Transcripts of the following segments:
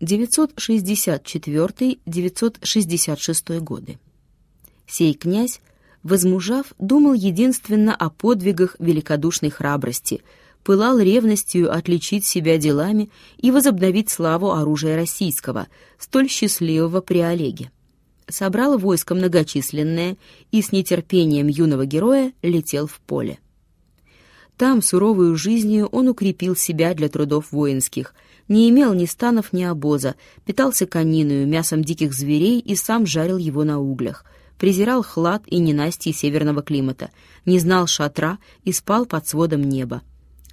964-966 годы. Сей князь, возмужав, думал единственно о подвигах великодушной храбрости, пылал ревностью отличить себя делами и возобновить славу оружия российского, столь счастливого при Олеге. Собрал войско многочисленное и с нетерпением юного героя летел в поле. Там суровую жизнью он укрепил себя для трудов воинских, не имел ни станов, ни обоза, питался кониною, мясом диких зверей и сам жарил его на углях, презирал хлад и ненастье северного климата, не знал шатра и спал под сводом неба.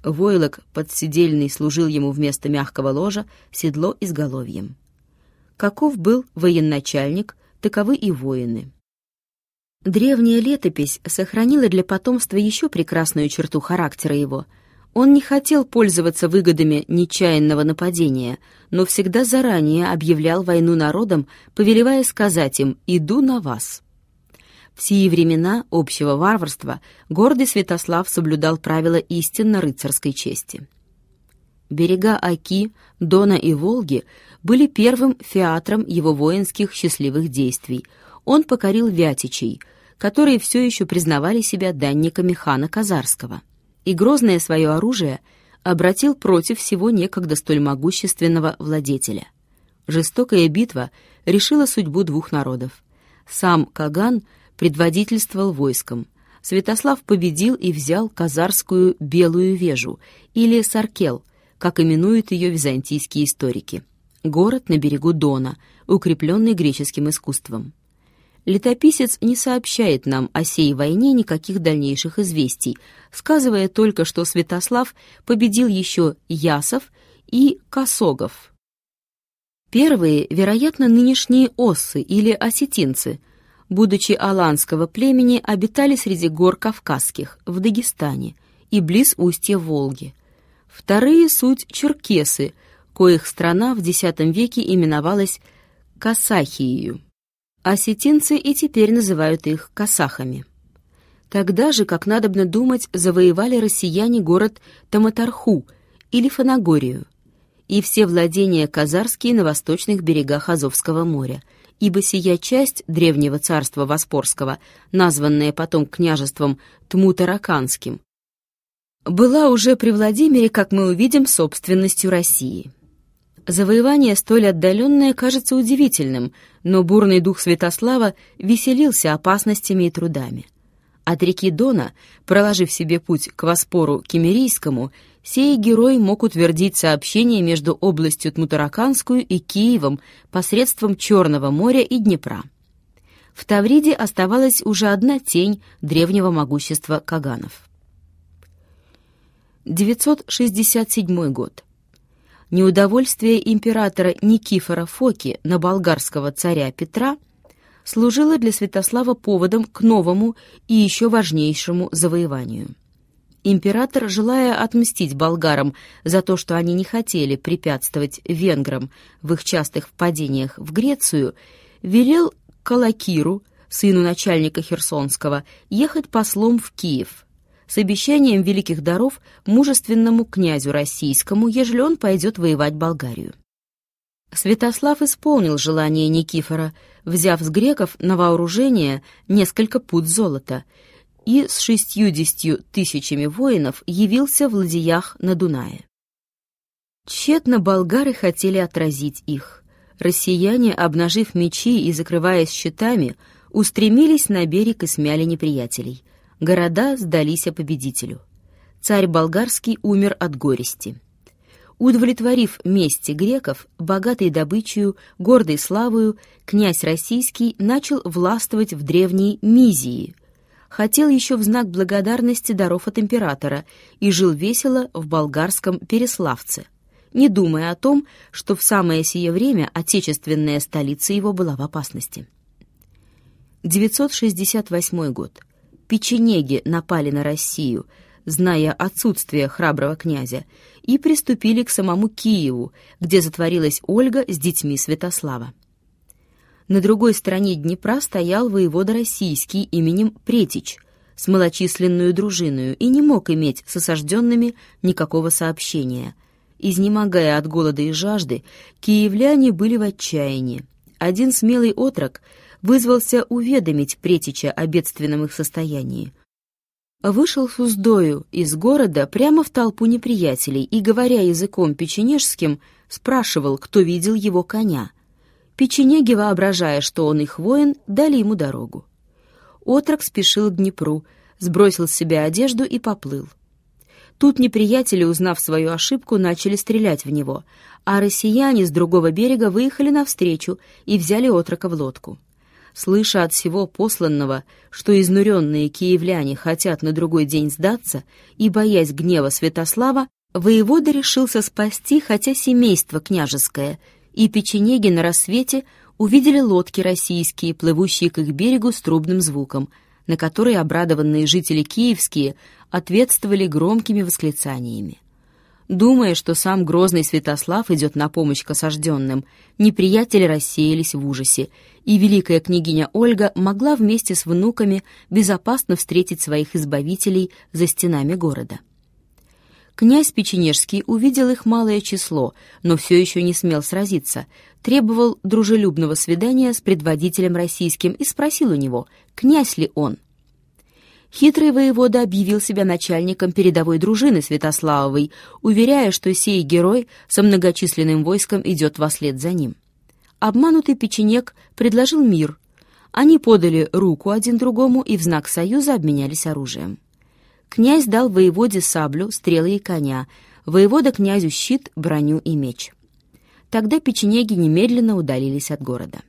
Войлок подсидельный служил ему вместо мягкого ложа седло изголовьем. Каков был военачальник, таковы и воины. Древняя летопись сохранила для потомства еще прекрасную черту характера его. Он не хотел пользоваться выгодами нечаянного нападения, но всегда заранее объявлял войну народам, повелевая сказать им «иду на вас». В сии времена общего варварства гордый Святослав соблюдал правила истинно рыцарской чести. Берега Оки, Дона и Волги были первым фиатром его воинских счастливых действий. Он покорил Вятичей — которые все еще признавали себя данниками хана Казарского, и грозное свое оружие обратил против всего некогда столь могущественного владетеля. Жестокая битва решила судьбу двух народов. Сам Каган предводительствовал войском. Святослав победил и взял Казарскую Белую Вежу, или Саркел, как именуют ее византийские историки. Город на берегу Дона, укрепленный греческим искусством летописец не сообщает нам о сей войне никаких дальнейших известий, сказывая только, что Святослав победил еще Ясов и Косогов. Первые, вероятно, нынешние оссы или осетинцы, будучи аланского племени, обитали среди гор Кавказских, в Дагестане и близ устья Волги. Вторые — суть черкесы, коих страна в X веке именовалась Касахией осетинцы и теперь называют их касахами. Тогда же, как надобно думать, завоевали россияне город Таматарху или Фанагорию и все владения казарские на восточных берегах Азовского моря, ибо сия часть древнего царства Воспорского, названная потом княжеством Тмутараканским, была уже при Владимире, как мы увидим, собственностью России. Завоевание столь отдаленное кажется удивительным, но бурный дух Святослава веселился опасностями и трудами. От реки Дона, проложив себе путь к Воспору Кемерийскому, сей герой мог утвердить сообщение между областью Тмутараканскую и Киевом посредством Черного моря и Днепра. В Тавриде оставалась уже одна тень древнего могущества Каганов. 967 год. Неудовольствие императора Никифора Фоки на болгарского царя Петра служило для Святослава поводом к новому и еще важнейшему завоеванию. Император, желая отмстить болгарам за то, что они не хотели препятствовать венграм в их частых впадениях в Грецию, велел Калакиру, сыну начальника Херсонского, ехать послом в Киев – с обещанием великих даров мужественному князю российскому, ежели он пойдет воевать Болгарию. Святослав исполнил желание Никифора, взяв с греков на вооружение несколько пуд золота, и с шестьюдесятью тысячами воинов явился в ладьях на Дунае. Тщетно болгары хотели отразить их. Россияне, обнажив мечи и закрываясь щитами, устремились на берег и смяли неприятелей — Города сдались победителю. Царь болгарский умер от горести. Удовлетворив мести греков, богатой добычей, гордой славою, князь российский начал властвовать в древней Мизии. Хотел еще в знак благодарности даров от императора и жил весело в болгарском Переславце, не думая о том, что в самое сие время отечественная столица его была в опасности. 968 год печенеги напали на Россию, зная отсутствие храброго князя, и приступили к самому Киеву, где затворилась Ольга с детьми Святослава. На другой стороне Днепра стоял воевода российский именем Претич с малочисленную дружиною и не мог иметь с осажденными никакого сообщения, Изнемогая от голода и жажды, киевляне были в отчаянии. Один смелый отрок вызвался уведомить Претича о бедственном их состоянии. Вышел с уздою из города прямо в толпу неприятелей и, говоря языком печенежским, спрашивал, кто видел его коня. Печенеги, воображая, что он их воин, дали ему дорогу. Отрок спешил к Днепру, сбросил с себя одежду и поплыл. Тут неприятели, узнав свою ошибку, начали стрелять в него, а россияне с другого берега выехали навстречу и взяли отрока в лодку. Слыша от всего посланного, что изнуренные киевляне хотят на другой день сдаться, и боясь гнева Святослава, воевода решился спасти хотя семейство княжеское, и печенеги на рассвете увидели лодки российские, плывущие к их берегу с трубным звуком, на которые обрадованные жители киевские ответствовали громкими восклицаниями. Думая, что сам грозный Святослав идет на помощь к осажденным, неприятели рассеялись в ужасе, и великая княгиня Ольга могла вместе с внуками безопасно встретить своих избавителей за стенами города. Князь Печенежский увидел их малое число, но все еще не смел сразиться, требовал дружелюбного свидания с предводителем российским и спросил у него, князь ли он. Хитрый воевода объявил себя начальником передовой дружины Святославовой, уверяя, что сей герой со многочисленным войском идет вслед за ним. Обманутый печенек предложил мир. Они подали руку один другому и в знак союза обменялись оружием. Князь дал воеводе саблю, стрелы и коня, воевода князю щит, броню и меч. Тогда печенеги немедленно удалились от города.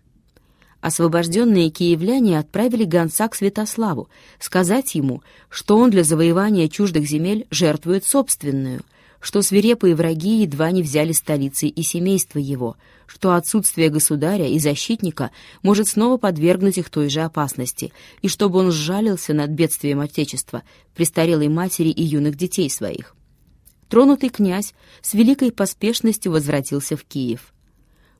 Освобожденные киевляне отправили гонца к Святославу, сказать ему, что он для завоевания чуждых земель жертвует собственную, что свирепые враги едва не взяли столицы и семейство его, что отсутствие государя и защитника может снова подвергнуть их той же опасности, и чтобы он сжалился над бедствием Отечества, престарелой матери и юных детей своих. Тронутый князь с великой поспешностью возвратился в Киев.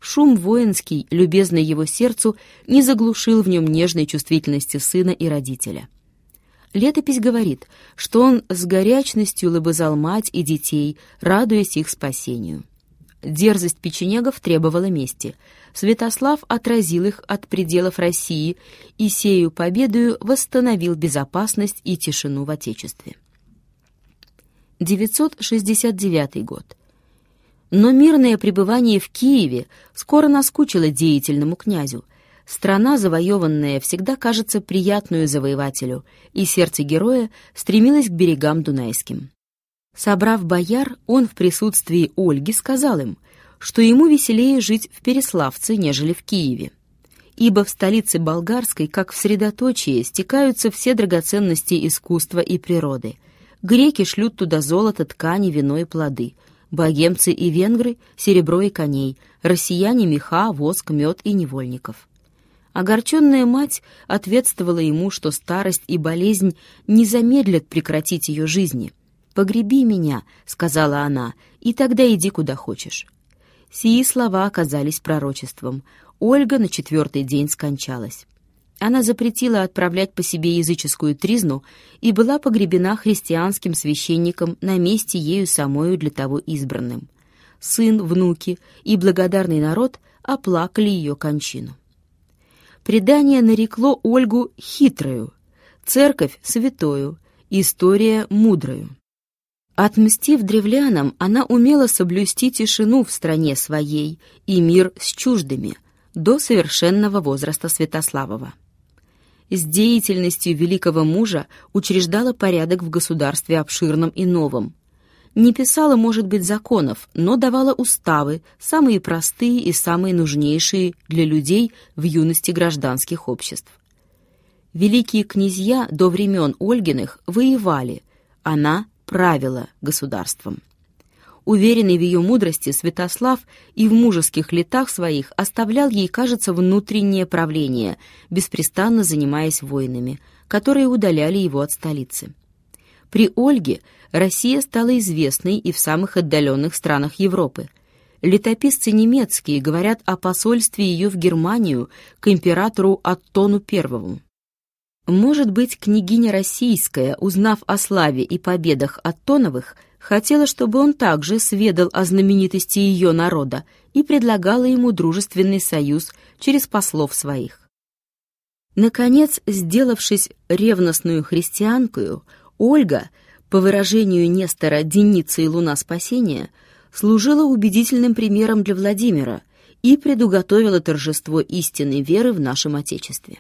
Шум воинский, любезный его сердцу, не заглушил в нем нежной чувствительности сына и родителя. Летопись говорит, что он с горячностью лобызал мать и детей, радуясь их спасению. Дерзость печенегов требовала мести. Святослав отразил их от пределов России и сею победою восстановил безопасность и тишину в Отечестве. 969 год. Но мирное пребывание в Киеве скоро наскучило деятельному князю. Страна, завоеванная, всегда кажется приятную завоевателю, и сердце героя стремилось к берегам Дунайским. Собрав бояр, он в присутствии Ольги сказал им, что ему веселее жить в Переславце, нежели в Киеве. Ибо в столице болгарской, как в средоточии, стекаются все драгоценности искусства и природы. Греки шлют туда золото, ткани, вино и плоды — богемцы и венгры — серебро и коней, россияне — меха, воск, мед и невольников. Огорченная мать ответствовала ему, что старость и болезнь не замедлят прекратить ее жизни. «Погреби меня», — сказала она, — «и тогда иди куда хочешь». Сии слова оказались пророчеством. Ольга на четвертый день скончалась. Она запретила отправлять по себе языческую тризну и была погребена христианским священником на месте ею самою для того избранным. Сын, внуки и благодарный народ оплакали ее кончину. Предание нарекло Ольгу хитрою, церковь — святою, история — мудрою. Отмстив древлянам, она умела соблюсти тишину в стране своей и мир с чуждыми до совершенного возраста Святославова с деятельностью великого мужа учреждала порядок в государстве обширном и новом. Не писала, может быть, законов, но давала уставы, самые простые и самые нужнейшие для людей в юности гражданских обществ. Великие князья до времен Ольгиных воевали, она правила государством. Уверенный в ее мудрости, Святослав и в мужеских летах своих оставлял ей, кажется, внутреннее правление, беспрестанно занимаясь войнами, которые удаляли его от столицы. При Ольге Россия стала известной и в самых отдаленных странах Европы. Летописцы немецкие говорят о посольстве ее в Германию к императору Аттону I. Может быть, княгиня российская, узнав о славе и победах Аттоновых, хотела, чтобы он также сведал о знаменитости ее народа и предлагала ему дружественный союз через послов своих. Наконец, сделавшись ревностную христианкою, Ольга, по выражению Нестора «Деница и луна спасения», служила убедительным примером для Владимира и предуготовила торжество истинной веры в нашем Отечестве.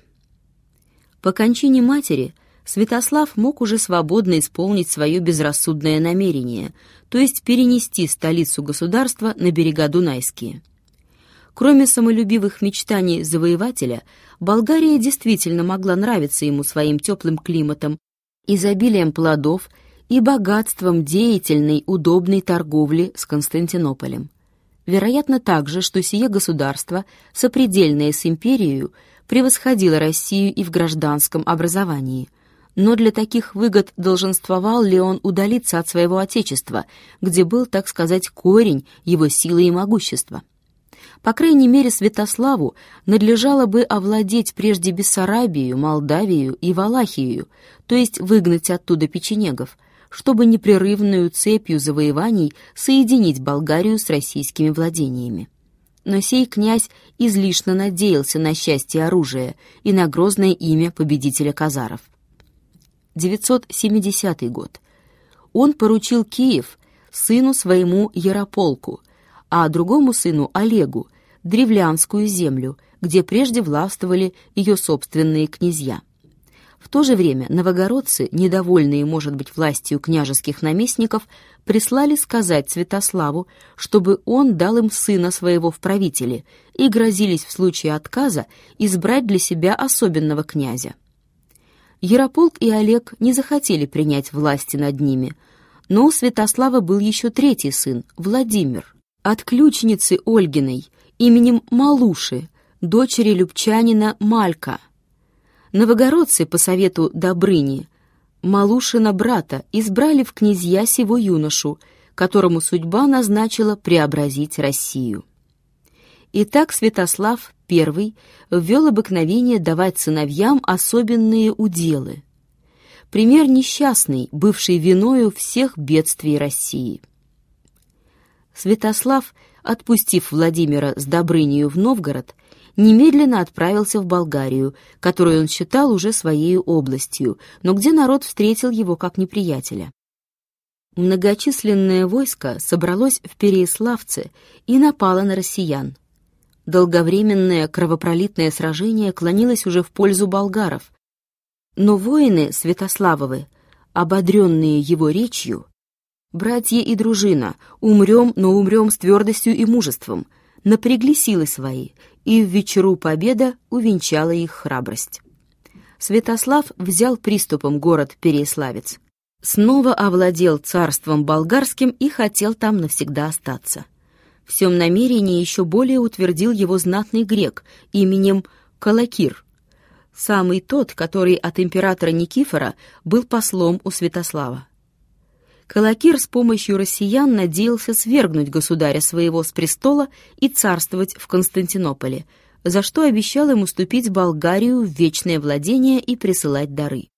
По кончине матери Святослав мог уже свободно исполнить свое безрассудное намерение, то есть перенести столицу государства на берега Дунайские. Кроме самолюбивых мечтаний завоевателя, Болгария действительно могла нравиться ему своим теплым климатом, изобилием плодов и богатством деятельной, удобной торговли с Константинополем. Вероятно также, что сие государство, сопредельное с империей, превосходило Россию и в гражданском образовании. Но для таких выгод долженствовал ли он удалиться от своего отечества, где был, так сказать, корень его силы и могущества? По крайней мере, Святославу надлежало бы овладеть прежде Бессарабию, Молдавию и Валахию, то есть выгнать оттуда печенегов, чтобы непрерывную цепью завоеваний соединить Болгарию с российскими владениями. Но сей князь излишне надеялся на счастье оружия и на грозное имя победителя казаров. 970 год. Он поручил Киев сыну своему Ярополку, а другому сыну Олегу древлянскую землю, где прежде властвовали ее собственные князья. В то же время новогородцы, недовольные, может быть, властью княжеских наместников, прислали сказать Святославу, чтобы он дал им сына своего в правители, и грозились в случае отказа избрать для себя особенного князя. Ярополк и Олег не захотели принять власти над ними, но у Святослава был еще третий сын, Владимир, от ключницы Ольгиной, именем Малуши, дочери любчанина Малька. Новогородцы по совету Добрыни Малушина брата избрали в князья сего юношу, которому судьба назначила преобразить Россию. Итак, Святослав I ввел обыкновение давать сыновьям особенные уделы. Пример несчастный, бывший виною всех бедствий России. Святослав отпустив Владимира с Добрынею в Новгород, немедленно отправился в Болгарию, которую он считал уже своей областью, но где народ встретил его как неприятеля. Многочисленное войско собралось в Переяславце и напало на россиян. Долговременное кровопролитное сражение клонилось уже в пользу болгаров, но воины Святославовы, ободренные его речью, Братья и дружина, умрем, но умрем с твердостью и мужеством, напрягли силы свои, и в вечеру победа увенчала их храбрость. Святослав взял приступом город Переяславец, снова овладел царством болгарским и хотел там навсегда остаться. Всем намерении еще более утвердил его знатный грек именем Калакир, самый тот, который от императора Никифора был послом у Святослава. Калакир с помощью россиян надеялся свергнуть государя своего с престола и царствовать в Константинополе, за что обещал ему уступить Болгарию в вечное владение и присылать дары.